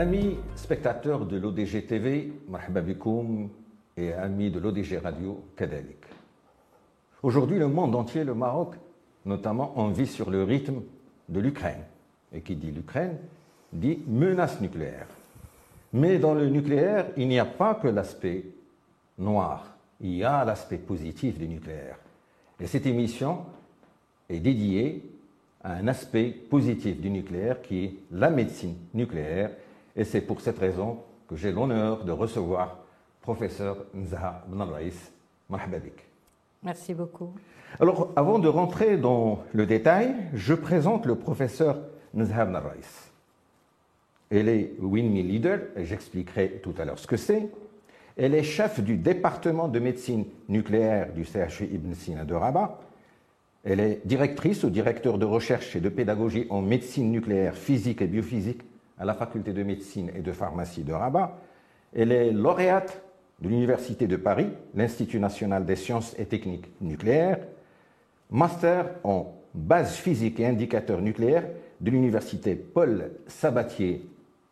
Amis spectateurs de l'ODG TV, et amis de l'ODG Radio, kadalik. Aujourd'hui, le monde entier, le Maroc notamment, on vit sur le rythme de l'Ukraine. Et qui dit l'Ukraine dit menace nucléaire. Mais dans le nucléaire, il n'y a pas que l'aspect noir, il y a l'aspect positif du nucléaire. Et cette émission est dédiée à un aspect positif du nucléaire qui est la médecine nucléaire. Et c'est pour cette raison que j'ai l'honneur de recevoir professeur Nzaha Bnalraïs. Mahbabik. Merci beaucoup. Alors, avant de rentrer dans le détail, je présente le professeur Nzaha Bnalraïs. Elle est WinMe Leader, et j'expliquerai tout à l'heure ce que c'est. Elle est chef du département de médecine nucléaire du CHU Ibn Sina de Rabat. Elle est directrice ou directeur de recherche et de pédagogie en médecine nucléaire, physique et biophysique à la faculté de médecine et de pharmacie de Rabat. Elle est lauréate de l'Université de Paris, l'Institut national des sciences et techniques nucléaires, master en base physique et indicateurs nucléaires de l'Université Paul Sabatier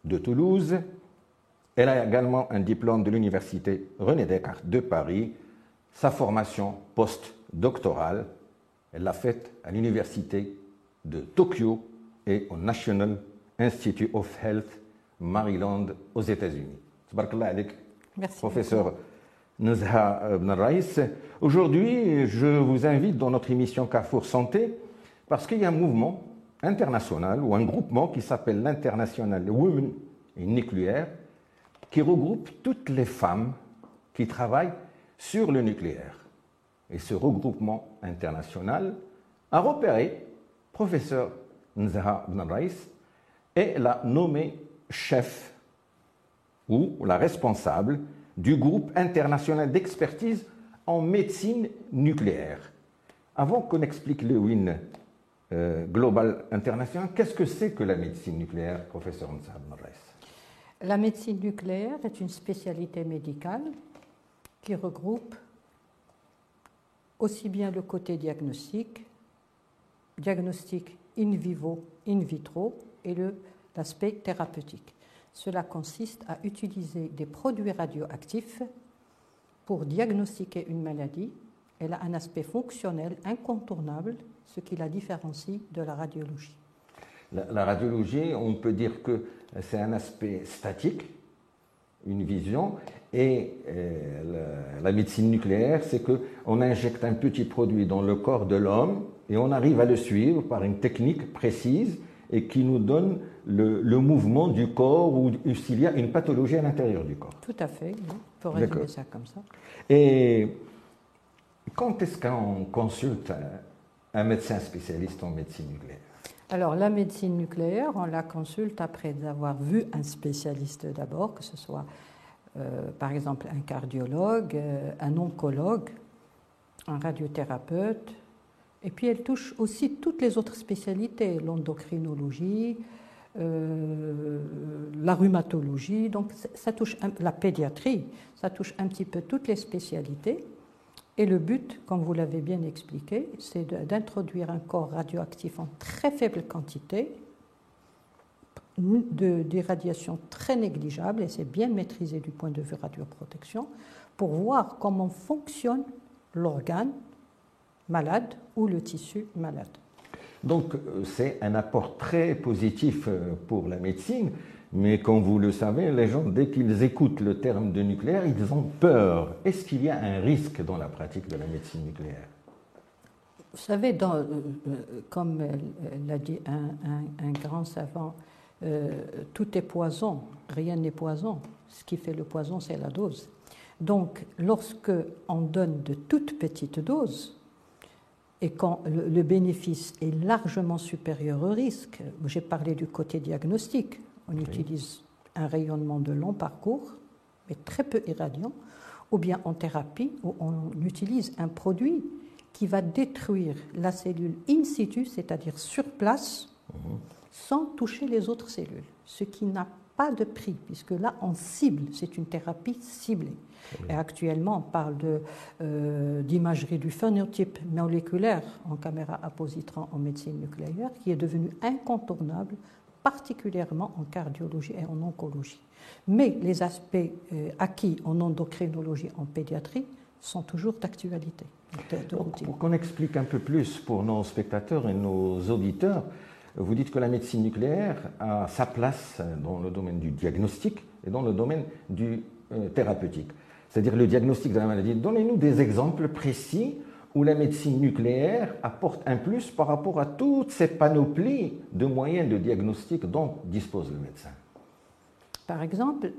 de Toulouse. Elle a également un diplôme de l'Université René Descartes de Paris. Sa formation post-doctorale, elle l'a faite à l'Université de Tokyo et au National Institute of Health, Maryland, aux États-Unis. Merci professeur Nuzha Raïs. Aujourd'hui, je vous invite dans notre émission Carrefour Santé parce qu'il y a un mouvement international ou un groupement qui s'appelle l'International Women Nucléaire qui regroupe toutes les femmes qui travaillent sur le nucléaire. Et ce regroupement international a repéré professeur Nzaha Raïs et l'a nommé chef ou la responsable du groupe international d'expertise en médecine nucléaire. Avant qu'on explique le WIN euh, Global International, qu'est-ce que c'est que la médecine nucléaire, professeur Nzahab La médecine nucléaire est une spécialité médicale qui regroupe aussi bien le côté diagnostic, diagnostic in vivo, in vitro, et l'aspect thérapeutique. Cela consiste à utiliser des produits radioactifs pour diagnostiquer une maladie. Elle a un aspect fonctionnel incontournable, ce qui la différencie de la radiologie. La, radiologie, on peut dire que c'est un aspect statique, une vision, et euh, la, la, médecine nucléaire, c'est qu'on injecte un petit produit dans le corps de l'homme et on arrive à le suivre par une technique précise et qui nous donne le, mouvement du corps ou s'il y a une pathologie à l'intérieur du corps. Tout à fait, on peut résumer ça comme ça. Et quand est-ce qu'on consulte un médecin spécialiste en médecine nucléaire? Alors la médecine nucléaire, on la consulte après avoir vu un spécialiste d'abord, que ce soit euh, par exemple un cardiologue, euh, un oncologue, un radiothérapeute, et puis elle touche aussi toutes les autres spécialités, l'endocrinologie, euh, la rhumatologie, donc ça touche la pédiatrie, ça touche un petit peu toutes les spécialités. Et le but, comme vous l'avez bien expliqué, c'est d'introduire un corps radioactif en très faible quantité, d'irradiation très négligeable, et c'est bien maîtrisé du point de vue radioprotection, pour voir comment fonctionne l'organe malade ou le tissu malade. Donc euh, c'est un apport très positif euh, pour la médecine, mais comme vous le savez, les gens, dès qu'ils écoutent le terme de nucléaire, ils ont peur. Est-ce qu'il y a un risque dans la pratique de la médecine nucléaire? Vous savez, dans, euh, comme l'a dit un, grand savant, tout est poison, rien n'est poison. Ce qui fait le poison, c'est la dose. Donc, lorsque on donne de toutes petites doses, et quand le bénéfice est largement supérieur au risque, j'ai parlé du côté diagnostic, on utilise un rayonnement de long parcours, mais très peu irradiant, ou bien en thérapie, où on utilise un produit qui va détruire la cellule in situ, c'est-à-dire sur place, mhm. sans toucher les autres cellules, ce qui n'a pas de prix, puisque là, on cible, c'est une thérapie ciblée. Et actuellement, on parle euh, d'imagerie du phénotype moléculaire en caméra à positron en médecine nucléaire, qui est devenu incontournable particulièrement en cardiologie et en oncologie. Mais les aspects euh, acquis en endocrinologie, en pédiatrie, sont toujours d'actualité. Pour qu'on explique un peu plus pour nos spectateurs et nos auditeurs, vous dites que la médecine nucléaire a sa place dans le domaine du diagnostic et dans le domaine du euh, thérapeutique. C'est-à-dire le diagnostic de la maladie. Donnez-nous des exemples précis où la médecine nucléaire apporte un plus par rapport à toutes ces panoplies de moyens de diagnostic dont dispose le médecin. Par exemple,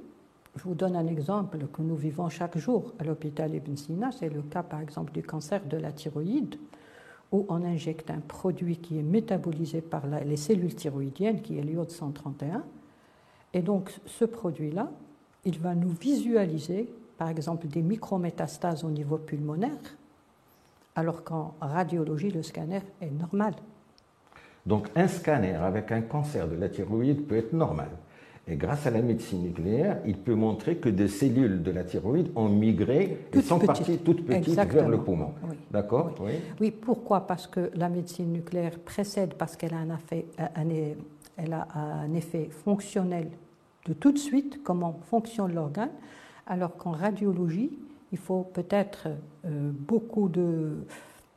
je vous donne un exemple que nous vivons chaque jour à l'hôpital Ibn Sina, c'est le cas par exemple du cancer de la thyroïde, où on injecte un produit qui est métabolisé par les cellules thyroïdiennes, qui est l'iode 131. Et donc ce produit-là, il va nous visualiser par exemple des micrométastases au niveau pulmonaire, alors qu'en radiologie, le scanner est normal. Donc un scanner avec un cancer de la thyroïde peut être normal. Et grâce à la médecine nucléaire, il peut montrer que des cellules de la thyroïde ont migré et sont parties toutes petites vers le poumon. D'accord oui. oui. pourquoi? Parce que la médecine nucléaire précède parce qu'elle a, un effet, elle a un effet fonctionnel de tout de suite, comment fonctionne l'organe, alors qu'en radiologie, il faut peut-être euh, beaucoup de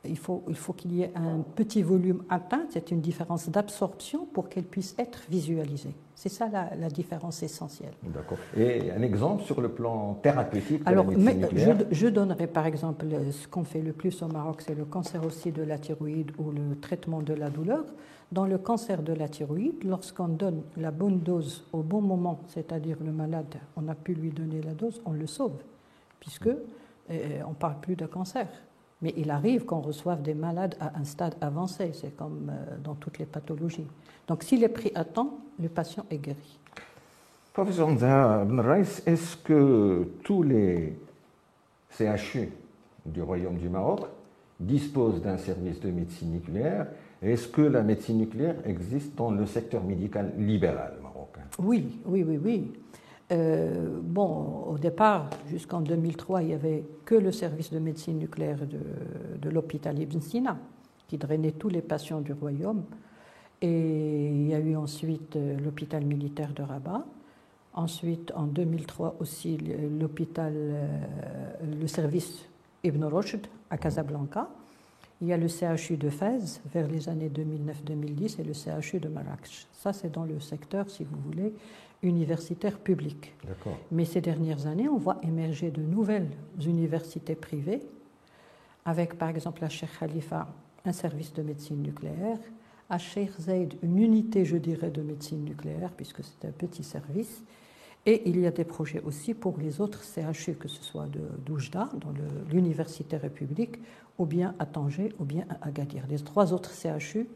il faut, il faut qu'il y ait un petit volume atteint, c'est une différence d'absorption pour qu'elle puisse être visualisée. C'est ça la, différence essentielle. D'accord. Et un exemple sur le plan thérapeutique Alors, je, je, donnerai par exemple ce qu'on fait le plus au Maroc, c'est le cancer aussi de la thyroïde ou le traitement de la douleur. Dans le cancer de la thyroïde, lorsqu'on donne la bonne dose au bon moment, c'est-à-dire le malade, on a pu lui donner la dose, on le sauve, puisque euh, on ne parle plus de cancer. Mais il arrive qu'on reçoive des malades à un stade avancé, c'est comme euh, dans toutes les pathologies. Donc s'il est pris à temps, le patient est guéri. Professeur Rice, est-ce que tous les CHU du Royaume du Maroc disposent d'un service de médecine nucléaire? Est-ce que la médecine nucléaire existe dans le secteur médical libéral marocain? Oui, oui, oui, oui. Euh, bon, au départ, jusqu'en 2003, il n'y avait que le service de médecine nucléaire de, l'hôpital Ibn Sina, qui drainait tous les patients du royaume. Et il y a eu ensuite euh, l'hôpital militaire de Rabat. Ensuite, en 2003 aussi, l'hôpital, euh, le service Ibn Rushd à Casablanca. Il y a le CHU de Fès vers les années 2009-2010 et le CHU de Marrakech. Ça, c'est dans le secteur, si vous voulez, universitaires publics. Mais ces dernières années, on voit émerger de nouvelles universités privées, avec par exemple à Sheikh Khalifa un service de médecine nucléaire, à Sheikh Zaid une unité, je dirais, de médecine nucléaire, puisque c'est un petit service. Et il y a des projets aussi pour les autres CHU, que ce soit de d'Oujda, dans l'Université République, ou bien à Tanger, ou bien à Agadir. Les trois autres CHU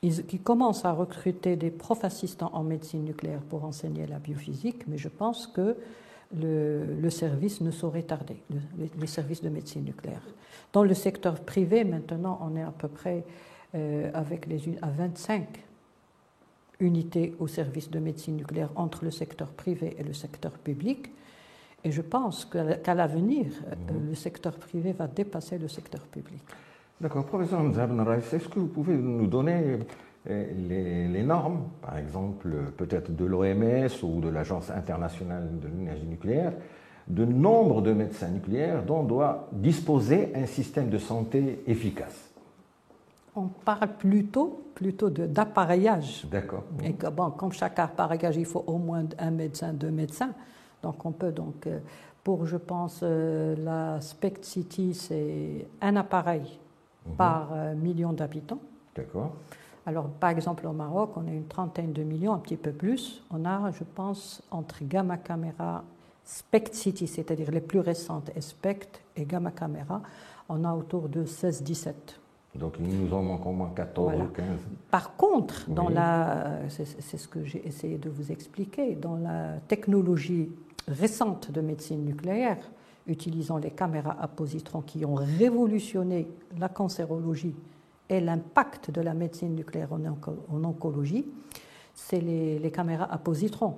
qui commencent à recruter des profs assistants en médecine nucléaire pour enseigner la biophysique, mais je pense que le, service ne saurait tarder, les services de médecine nucléaire. Dans le secteur privé, maintenant, on est à peu près euh, avec les, à 25 unités au service de médecine nucléaire entre le secteur privé et le secteur public. Et je pense qu'à l'avenir, euh, mhm. le secteur privé va dépasser le secteur public. D'accord. Professeur est-ce que vous pouvez nous donner euh, les, normes, par exemple, peut-être de l'OMS ou de l'Agence internationale de l'énergie nucléaire, de nombre de médecins nucléaires dont doit disposer un système de santé efficace? On parle plutôt, plutôt d'appareillage. D'accord. Et que, bon, comme chaque appareillage, il faut au moins un médecin, deux médecins. Donc on peut donc, euh, pour, je pense, euh, la SPECT City, c'est un appareil Mhm. par euh, million d'habitants. D'accord. Alors, par exemple, au Maroc, on a une trentaine de millions, un petit peu plus. On a, je pense, entre Gamma Camera, Spect City, c'est-à-dire les plus récentes, et Spect et Gamma Camera, on a autour de 16-17. Donc, il nous en manque au moins 14 ou 15. Par contre, dans la, c'est ce que j'ai essayé de vous expliquer, dans la technologie récente de médecine nucléaire, utilisant les caméras à positrons qui ont révolutionné la cancérologie et l'impact de la médecine nucléaire en, oncologie, c'est les, caméras à positrons.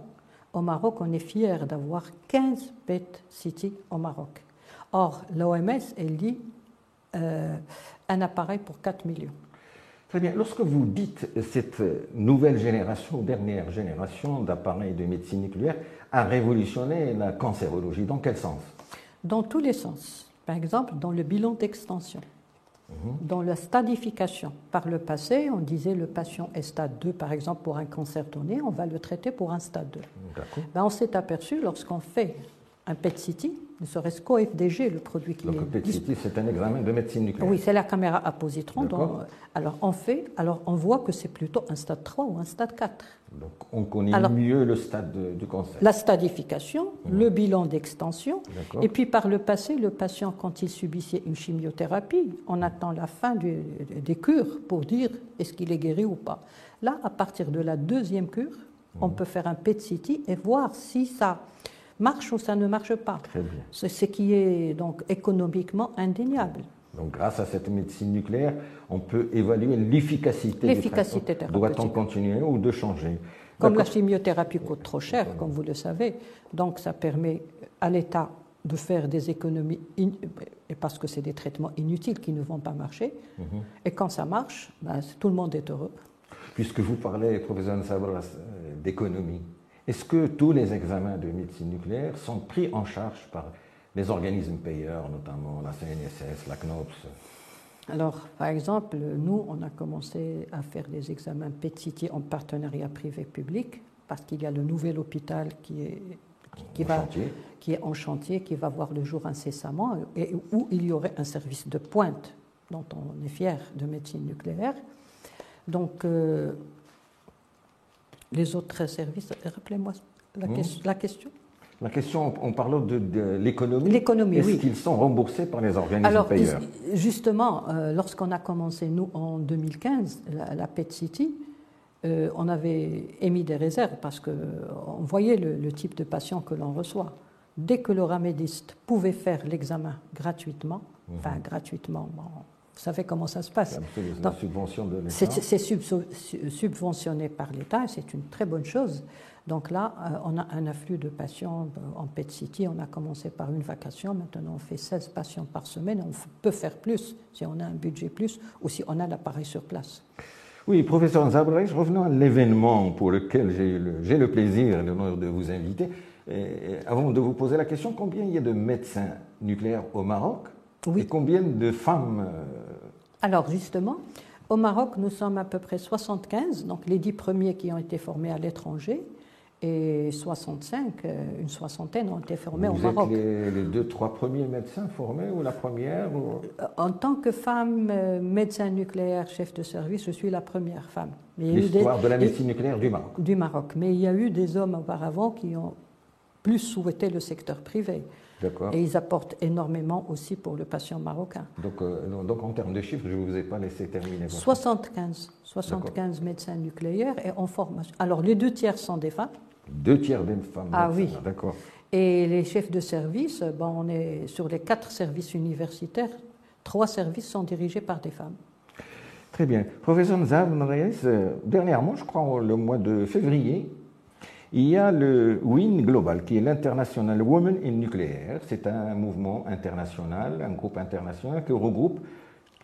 Au Maroc, on est fier d'avoir 15 PET CT au Maroc. Or, l'OMS, elle dit euh, un appareil pour 4 millions. Très bien. Lorsque vous dites cette nouvelle génération, dernière génération d'appareils de médecine nucléaire a révolutionné la cancérologie, dans quel sens? Dans tous les sens. Par exemple, dans le bilan d'extension, mhm. dans la stadification. Par le passé, on disait le patient est stade 2, par exemple, pour un cancer donné, on va le traiter pour un stade 2. Ben, on s'est aperçu, lorsqu'on fait un PET-CT, ne serait-ce qu'au FDG, le produit qui Donc, est. Donc, PET-CT, c'est un examen de médecine nucléaire. Oui, c'est la caméra à positron. alors, on fait, alors on voit que c'est plutôt un stade 3 ou un stade 4. Donc, on connaît mieux le stade du cancer. La stadification, mmh. le bilan d'extension. Et puis, par le passé, le patient, quand il subissait une chimiothérapie, on attend la fin des cures pour dire est-ce qu'il est guéri ou pas. Là, à partir de la deuxième cure, on mmh. peut faire un PET-CT et voir si ça marche ou ça ne marche pas. C'est ce qui est donc économiquement indéniable. Donc, grâce à cette médecine nucléaire, on peut évaluer l'efficacité. L'efficacité Doit-on continuer ou de changer Comme la chimiothérapie coûte trop cher, comme vous le savez, donc ça permet à l'État de faire des économies, parce que c'est des traitements inutiles qui ne vont pas marcher. Mhm. Et quand ça marche, ben, tout le monde est heureux. Puisque vous parlez, professeur Sabras, d'économie, est-ce que tous les examens de médecine nucléaire sont pris en charge par les organismes payeurs, notamment la CNSS, la CNOPS Alors, par exemple, nous, on a commencé à faire des examens PET-CT en partenariat privé-public parce qu'il y a le nouvel hôpital qui est, qui, va, qui est en chantier, qui va voir le jour incessamment, et où il y aurait un service de pointe dont on est fier de médecine nucléaire. Donc, euh, les autres services. Rappelez-moi la, hmm. la, question. La question, on parle de, l'économie. L'économie, Est-ce qu'ils sont remboursés par les organismes Alors, payeurs? Justement, euh, lorsqu'on a commencé, nous, en 2015, la, PET City, euh, on avait émis des réserves parce qu'on voyait le, type de patient que l'on reçoit. Dès que le ramédiste pouvait faire l'examen gratuitement, mhm. enfin gratuitement, vous savez comment ça se passe. C'est subventionné par l'État et c'est une très bonne chose. Donc là, euh, on a un afflux de patients euh, en PET City. On a commencé par une vacation. Maintenant, on fait 16 patients par semaine. On peut faire plus si on a un budget plus ou si on a l'appareil sur place. Oui, professeur Zabrech, revenons à l'événement pour lequel j'ai le, plaisir et l'honneur de vous inviter. avant de vous poser la question, combien il y a de médecins nucléaires au Maroc? Oui. Et combien de femmes euh, Alors justement, au Maroc, nous sommes à peu près 75, donc les dix premiers qui ont été formés à l'étranger, et 65, euh, une soixantaine ont été formés au Maroc. Les, les deux, trois premiers médecins formés ou la première euh, En tant que femme médecin nucléaire, chef de service, je suis la première femme. L'histoire de la médecine nucléaire du Maroc. Du Maroc. Mais il y a eu des hommes auparavant qui ont plus souhaité le secteur privé. Et ils apportent énormément aussi pour le patient marocain. Donc, euh, donc en termes de chiffres, je ne vous ai pas laissé terminer. 75, 75 médecins nucléaires et en formation. Alors les deux tiers sont des femmes. Deux tiers des femmes. Ah oui. D'accord. Et les chefs de service, bon, on est sur les quatre services universitaires, trois services sont dirigés par des femmes. Très bien. Professeur Nzab euh, dernièrement, je crois le mois de février, il y a le WIN Global, qui est l'International Women in Nuclear. C'est un mouvement international, un groupe international qui regroupe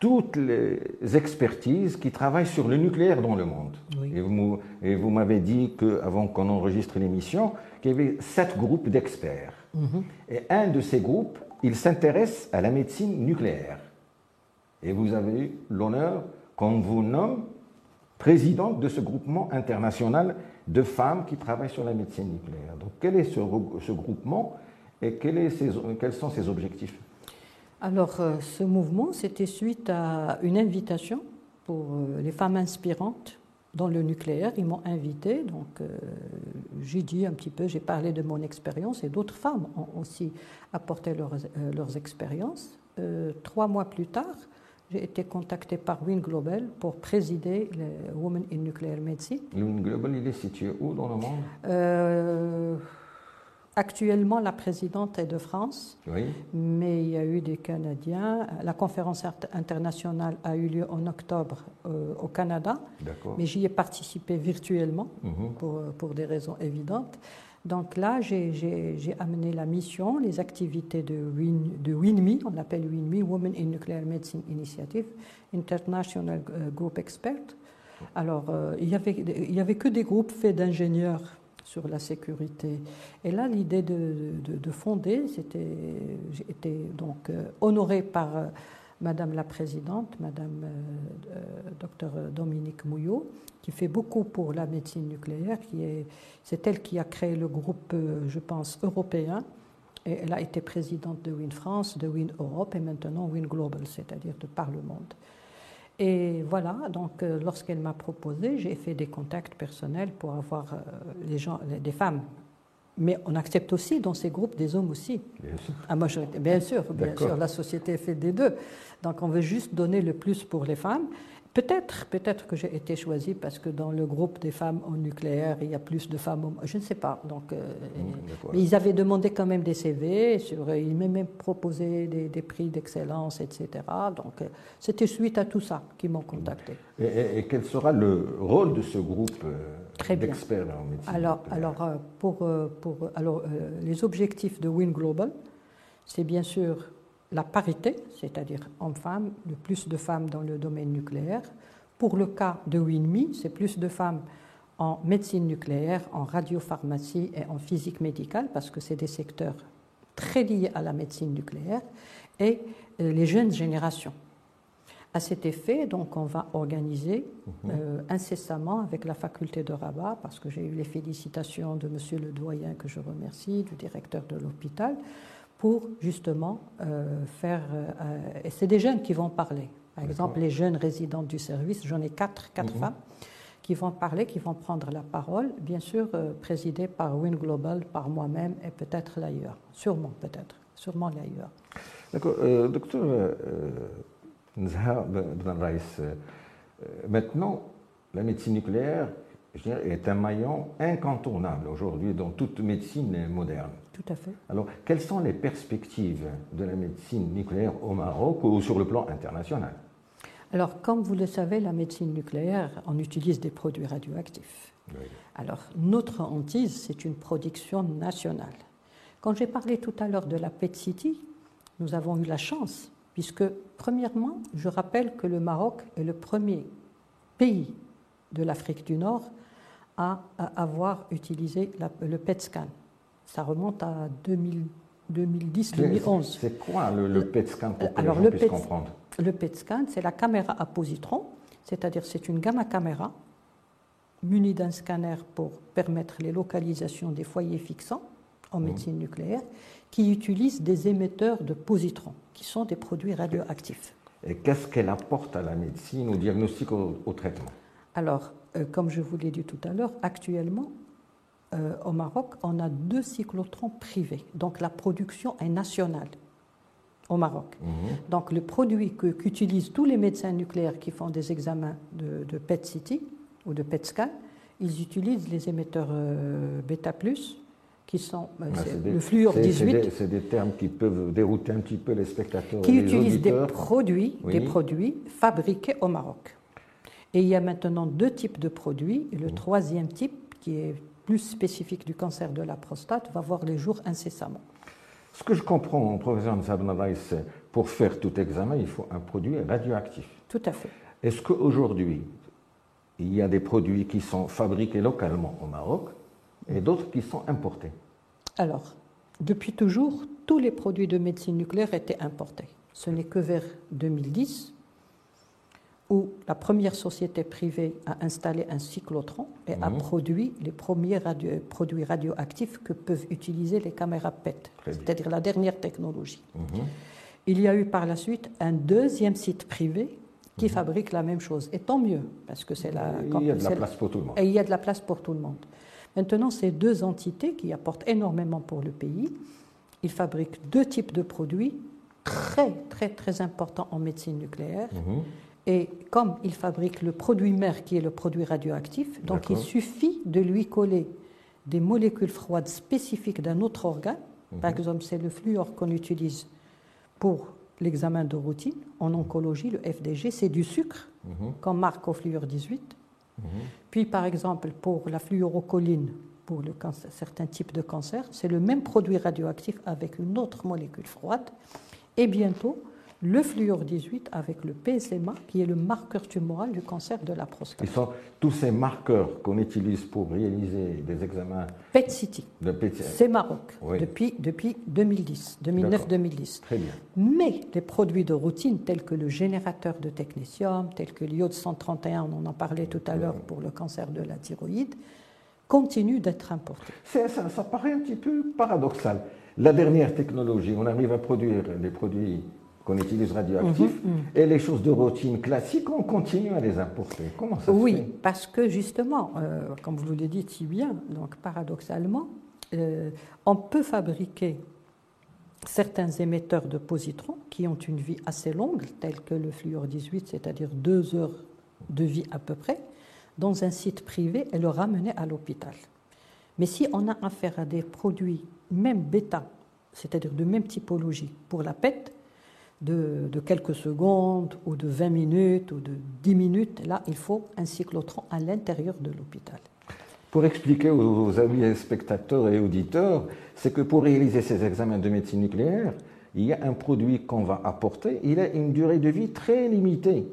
toutes les expertises qui travaillent sur le nucléaire dans le monde. Et vous, m'avez dit qu'avant qu'on enregistre l'émission, qu'il y avait sept groupes d'experts. Mhm. Et un de ces groupes, il s'intéresse à la médecine nucléaire. Et vous avez eu l'honneur qu'on vous nomme présidente de ce groupement international de femmes qui travaillent sur la médecine nucléaire. Donc quel est ce, groupement et quels sont ses objectifs? Alors euh, ce mouvement, c'était suite à une invitation pour euh, les femmes inspirantes dans le nucléaire. Ils m'ont invité, donc euh, j'ai dit un petit peu, j'ai parlé de mon expérience et d'autres femmes ont aussi apporté leurs expériences. trois mois plus tard, j'ai été contacté par WIN Global pour présider le Women in Nuclear Medicine. WIN Global, il est situé où dans le monde? Euh, Actuellement, la présidente est de France, Oui. mais il y a eu des Canadiens. La conférence int- internationale a eu lieu en octobre euh, au Canada, mais j'y ai participé virtuellement Mhm. pour, pour des raisons évidentes. Donc là, j'ai- amené la mission, les activités de, WIN, de WINMI, on l'appelle WINMI, Women in Nuclear Medicine Initiative, International euh, Group Expert. Alors, euh, il n'y avait, y avait que des groupes faits d'ingénieurs sur la sécurité. Et là, l'idée de, de- de fonder, c'était, donc euh, honorée par Madame la Présidente, Madame euh, euh, Docteur Dominique Mouillot, qui fait beaucoup pour la médecine nucléaire. Qui est, c'est elle qui a créé le groupe, euh, je pense, européen. Et elle a été présidente de Win France, de Win Europe et maintenant Win Global, c'est-à-dire de par le monde. Et voilà, donc euh, lorsqu'elle m'a proposé, j'ai fait des contacts personnels pour avoir des femmes. Mais on accepte aussi dans ces groupes des hommes aussi. Bien sûr. À majorité, bien sûr, bien sûr, la société est faite des deux. Donc on veut juste donner le plus pour les femmes. Peut-être, peut-être que j'ai été choisie parce que dans le groupe des femmes au nucléaire, il y a plus de femmes. au- Je ne sais pas. Donc, euh, mais ils avaient demandé quand même des CV. Sur, ils m'ont même proposé des, des prix d'excellence, etc. Donc euh, c'était suite à tout ça qu'ils m'ont contacté. Et, et- et quel sera le rôle de ce groupe euh, d'experts en médecine Alors, alors, euh, pour, euh, pour, alors euh, les objectifs de Win Global, c'est bien sûr la parité, c'est-à-dire hommes-femmes, le plus de femmes dans le domaine nucléaire. Pour le cas de WinMe, c'est plus de femmes en médecine nucléaire, en radiopharmacie et en physique médicale, parce que c'est des secteurs très liés à la médecine nucléaire, et euh, les jeunes générations. À cet effet, donc, on va organiser euh, incessamment avec la faculté de Rabat, parce que j'ai eu les félicitations de Monsieur le doyen que je remercie, du directeur de l'hôpital, pour justement euh, faire. euh, et c'est des jeunes qui vont parler. Par exemple, les jeunes résidents du service, j'en ai quatre, quatre Mhm. femmes qui vont parler, qui vont prendre la parole, bien sûr euh, présidées par Win Global, par moi-même et peut-être l'ailleurs. Sûrement, peut-être. Sûrement l'ailleurs. D'accord. Euh, docteur Ben euh, maintenant, la médecine nucléaire je dirais, est un maillon incontournable aujourd'hui dans toute médecine moderne. Tout à fait. Alors, quelles sont les perspectives de la médecine nucléaire au Maroc ou sur le plan international? Alors, comme vous le savez, la médecine nucléaire, on utilise des produits radioactifs. Alors, notre hantise, c'est une production nationale. Quand j'ai parlé tout à l'heure de la PET City, nous avons eu la chance, puisque, premièrement, je rappelle que le Maroc est le premier pays de l'Afrique du Nord à, à avoir utilisé la- le PET scan. Ça remonte à 2010-2011. C'est quoi le, le PET scan pour que Alors, les gens le puissent PET comprendre Le PET scan, c'est la caméra à positron, c'est-à-dire c'est une gamma caméra munie d'un scanner pour permettre les localisations des foyers fixants en médecine nucléaire, qui utilise des émetteurs de positrons, qui sont des produits radioactifs. Et qu'est-ce qu'elle apporte à la médecine, au diagnostic, au, au traitement? Alors, euh, comme je vous l'ai dit tout à l'heure, actuellement, euh, au Maroc, on a deux cyclotrons privés. Donc la production est nationale au Maroc. Mhm. Donc le produit que- qu'utilisent tous les médecins nucléaires qui font des examens de, de PET-CT ou de PET-scan, ils utilisent les émetteurs euh, bêta+, qui sont euh, Ah, c'est des- le fluor c'est- 18, C'est des, c'est des termes qui peuvent dérouter un petit peu les spectateurs qui et les utilisent des produits, Oui. des produits fabriqués au Maroc. Et il y a maintenant deux types de produits. Et le troisième type, qui est plus spécifique du cancer de la prostate, va voir les jours incessamment. Ce que je comprends, professeur Nsabna Raïs, pour faire tout examen, il faut un produit radioactif. Tout à fait. Est-ce qu'aujourd'hui, il y a des produits qui sont fabriqués localement au Maroc et d'autres qui sont importés? Alors, depuis toujours, tous les produits de médecine nucléaire étaient importés. Ce n'est que vers 2010 où la première société privée a installé un cyclotron et a Mhm. produit les premiers radio- produits radioactifs que peuvent utiliser les caméras PET, c'est-à-dire la dernière technologie. Mhm. Il y a eu par la suite un deuxième site privé qui fabrique la même chose. Et tant mieux, parce que c'est la... Mhm. Il y a de la place pour tout le monde. et il y a de la place pour tout le monde. Maintenant, ces deux entités qui apportent énormément pour le pays, ils fabriquent deux types de produits très, très, très importants en médecine nucléaire. Mhm. Et comme ils fabriquent le produit mère qui est le produit radioactif, donc il suffit de lui coller des molécules froides spécifiques d'un autre organe. Par Mhm. exemple, c'est le fluor qu'on utilise pour l'examen de routine. En oncologie, le FDG, c'est du sucre, Mhm. qu'on marque au fluor 18. Mhm. Puis, par exemple, pour la fluorocholine, pour le cancer- certains types de cancers, c'est le même produit radioactif avec une autre molécule froide. Et bientôt, le fluor 18 avec le PSMA, qui est le marqueur tumoral du cancer de la prostate. Ils sont tous ces marqueurs qu'on utilise pour réaliser des examens PET-CT, de PTA. c'est Maroc, Oui. depuis, depuis 2010, 2009-2010. Très bien. Mais les produits de routine tels que le générateur de technétium, tels que l'iode 131, on en parlait tout à l'heure pour le cancer de la thyroïde, continuent d'être importés. C'est- Ça, ça paraît un petit peu paradoxal. La dernière technologie, on arrive à produire des produits qu'on utilise radioactifs, Mhm, et les choses de routine classiques, on continue à les importer. Comment ça se Oui, fait parce que justement, euh, comme vous le dites si bien, donc paradoxalement, euh, on peut fabriquer certains émetteurs de positrons qui ont une vie assez longue, tels que le fluor 18, c'est-à-dire deux heures de vie à peu près, dans un site privé et le ramener à l'hôpital. Mais si on a affaire à des produits, même bêta, c'est-à-dire de même typologie, pour la PET, de, quelques secondes ou de 20 minutes ou de 10 minutes, là, il faut un cyclotron à l'intérieur de l'hôpital. Pour expliquer aux, aux amis spectateurs et auditeurs, c'est que pour réaliser ces examens de médecine nucléaire, il y a un produit qu'on va apporter, il a une durée de vie très limitée.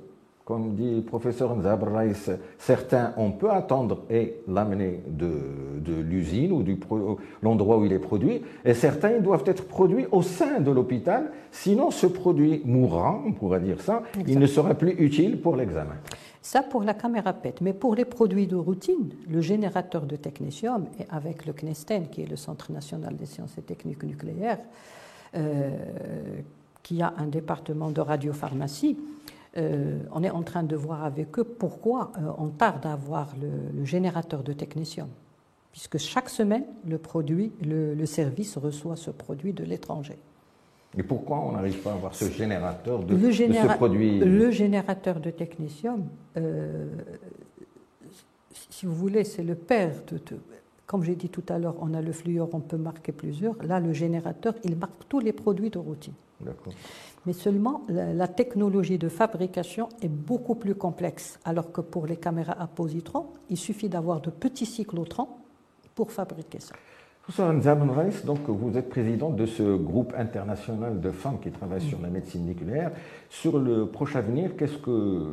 Comme dit le professeur Nzab Raïs, certains, on peut attendre et l'amener de, de l'usine ou pro- l'endroit où il est produit, et certains ils doivent être produits au sein de l'hôpital, sinon ce produit mourra, on pourrait dire ça, il ne sera plus utile pour l'examen. Ça pour la caméra PET. Mais pour les produits de routine, le générateur de technétium, et avec le CNESTEN, qui est le Centre national des sciences et techniques nucléaires, euh, qui a un département de radiopharmacie, euh, on est en train de voir avec eux pourquoi euh, on tarde à avoir le, le générateur de technétium. Puisque chaque semaine, le, produit, le, le service reçoit ce produit de l'étranger. Et pourquoi on n'arrive pas à avoir ce générateur de, Le de ce produit Le générateur de technétium, euh, si vous voulez, c'est le père de. de- comme j'ai dit tout à l'heure, on a le fluor, on peut marquer plusieurs. Là, le générateur, il marque tous les produits de routine. Mais seulement, la, technologie de fabrication est beaucoup plus complexe. Alors que pour les caméras à positrons, il suffit d'avoir de petits cyclotrons pour fabriquer ça. Donc vous êtes président de ce groupe international de femmes qui travaillent sur la médecine nucléaire. Sur le proche avenir, qu'est-ce que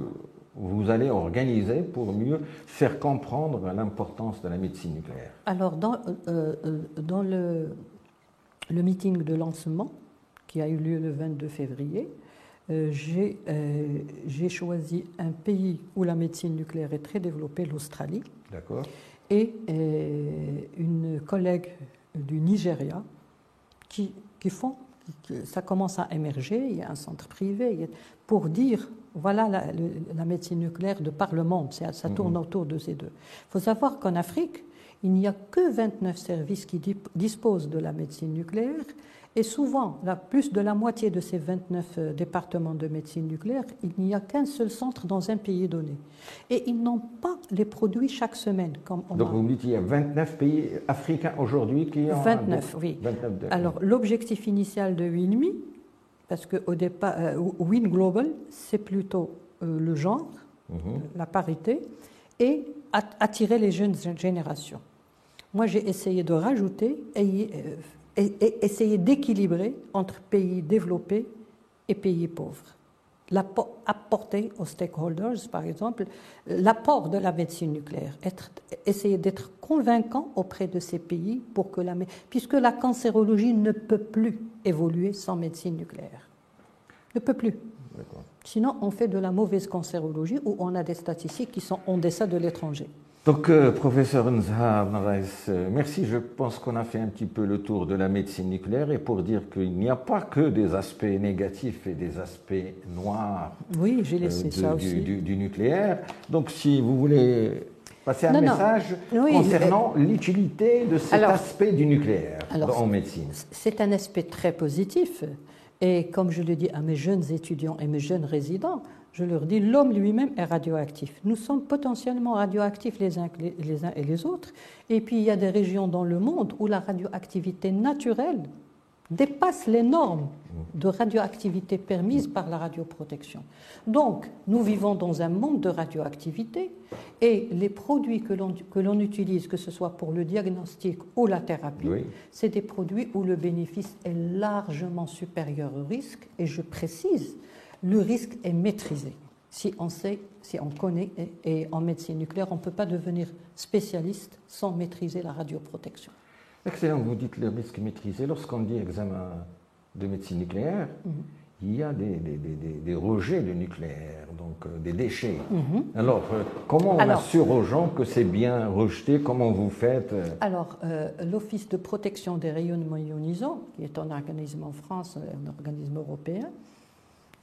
vous allez organiser pour mieux faire comprendre l'importance de la médecine nucléaire? Alors, dans, euh, euh, dans le, le meeting de lancement qui a eu lieu le 22 février, euh, j'ai euh, j'ai choisi un pays où la médecine nucléaire est très développée, l'Australie, D'accord. Et euh, une collègue du Nigeria qui, qui font, qui- ça commence à émerger, il y a un centre privé, a- pour dire, voilà la, médecine nucléaire de par le monde, ça, ça tourne autour de ces deux. Il faut savoir qu'en Afrique, il n'y a que 29 services qui disposent de la médecine nucléaire, et souvent, la, plus de la moitié de ces 29 euh, départements de médecine nucléaire, il n'y a qu'un seul centre dans un pays donné. Et ils n'ont pas les produits chaque semaine, comme on Donc a. vous me dites qu'il y a 29 pays africains aujourd'hui qui ont... 29, oui. 29 de- Alors, l'objectif initial de WINMI, parce qu'au départ, euh, Win Global, c'est plutôt euh, le genre, Mhm. la parité, et at- attirer les jeunes générations. Moi, j'ai essayé de rajouter euh, et- et essayer d'équilibrer entre pays développés et pays pauvres. Apporter aux stakeholders, par exemple, l'apport de la médecine nucléaire, être, essayer d'être convaincant auprès de ces pays pour que la, puisque la cancérologie ne peut plus évoluer sans médecine nucléaire. Ne peut plus. Sinon, on fait de la mauvaise cancérologie où on a des statistiques qui sont en deçà de l'étranger. Donc, euh, professeur Narais, euh, merci. Je pense qu'on a fait un petit peu le tour de la médecine nucléaire et pour dire qu'il n'y a pas que des aspects négatifs et des aspects noirs Oui, j'ai euh, laissé de- ça du, aussi. du- du nucléaire. Donc, si vous voulez passer un Non, non. message Oui, concernant l'utilité de cet Alors- aspect du nucléaire Alors, en médecine. C'est un aspect très positif. Et comme je le dis à mes jeunes étudiants et mes jeunes résidents, je leur dis, l'homme lui-même est radioactif. Nous sommes potentiellement radioactifs les uns, les uns et les autres. Et puis, il y a des régions dans le monde où la radioactivité naturelle dépasse les normes de radioactivité permises par la radioprotection. Donc, nous vivons dans un monde de radioactivité et les produits que l'on utilise, que ce soit pour le diagnostic ou la thérapie, c'est des produits où le bénéfice est largement supérieur au risque. Et je précise, le risque est maîtrisé. Si on sait, si on connaît, et en médecine nucléaire, on ne peut pas devenir spécialiste sans maîtriser la radioprotection. Excellent, vous dites le risque maîtrisé. Lorsqu'on dit examen de médecine nucléaire, mhm. il y a des, rejets de nucléaire, donc euh, des déchets. Mhm. Alors, euh, comment on assure aux gens que c'est bien rejeté? Comment vous faites euh? Alors, l'Office de protection des rayonnements ionisants, qui est un organisme en France, un organisme européen,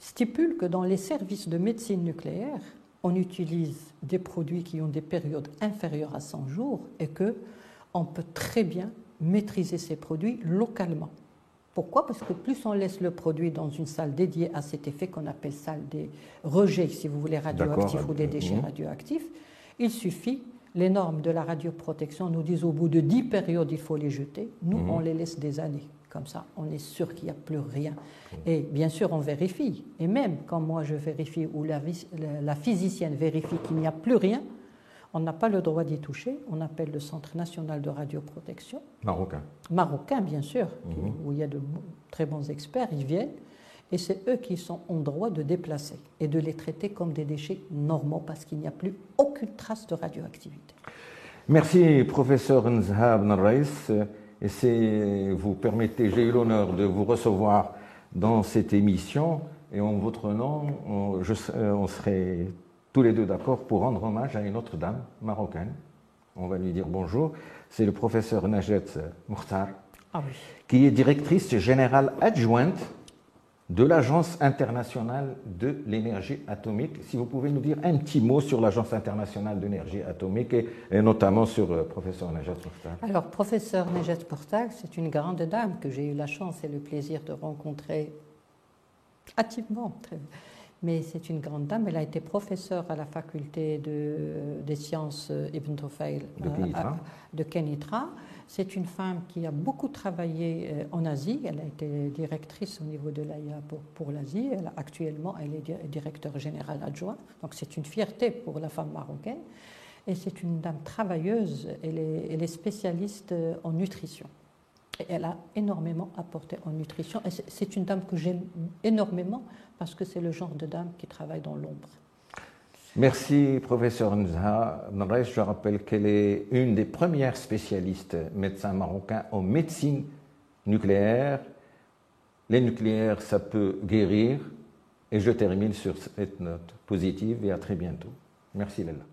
stipule que dans les services de médecine nucléaire, on utilise des produits qui ont des périodes inférieures à 100 jours et que on peut très bien maîtriser ces produits localement. Pourquoi? Parce que plus on laisse le produit dans une salle dédiée à cet effet qu'on appelle salle des rejets, si vous voulez, radioactifs ou des déchets radioactifs, il suffit, les normes de la radioprotection nous disent au bout de 10 périodes, il faut les jeter. Nous, mhm. on les laisse des années. Comme ça, on est sûr qu'il n'y a plus rien. Et bien sûr, on vérifie. Et même quand moi je vérifie ou la, la physicienne vérifie qu'il n'y a plus rien, on n'a pas le droit d'y toucher. On appelle le Centre national de radioprotection. Marocain. Marocain, bien sûr, mhm. où il y a de très bons experts. Ils viennent. Et c'est eux qui sont en droit de déplacer et de les traiter comme des déchets normaux parce qu'il n'y a plus aucune trace de radioactivité. Merci, professeur Nzhab Narrais. Et si vous permettez, j'ai eu l'honneur de vous recevoir dans cette émission. Et en votre nom, on, je, on serait tous les deux d'accord pour rendre hommage à une autre dame marocaine. On va lui dire bonjour. C'est le professeur Najet Mourtar, ah qui est directrice générale adjointe de l'Agence internationale de l'énergie atomique. Si vous pouvez nous dire un petit mot sur l'Agence internationale d'énergie atomique et, notamment sur euh, professeur Najat Mourtar. Alors, professeur Najat Mourtar, c'est une grande dame que j'ai eu la chance et le plaisir de rencontrer hâtivement mais c'est une grande dame. Elle a été professeure à la faculté de, des sciences euh, Ibn Tufayl de, Kenitra. C'est une femme qui a beaucoup travaillé euh, en Asie. Elle a été directrice au niveau de l'AIA pour, l'Asie. Actuellement, elle est directeur général adjoint. Donc c'est une fierté pour la femme marocaine. Et c'est une dame travailleuse. Elle est, elle est spécialiste euh, en nutrition. Et elle a énormément apporté en nutrition. C'est une dame que j'aime énormément parce que c'est le genre de dame qui travaille dans l'ombre. Merci, professeur Nzha. Je rappelle qu'elle est une des premières spécialistes médecins marocains en médecine nucléaire. Les nucléaires, ça peut guérir. Et je termine sur cette note positive et à très bientôt. Merci, Lella.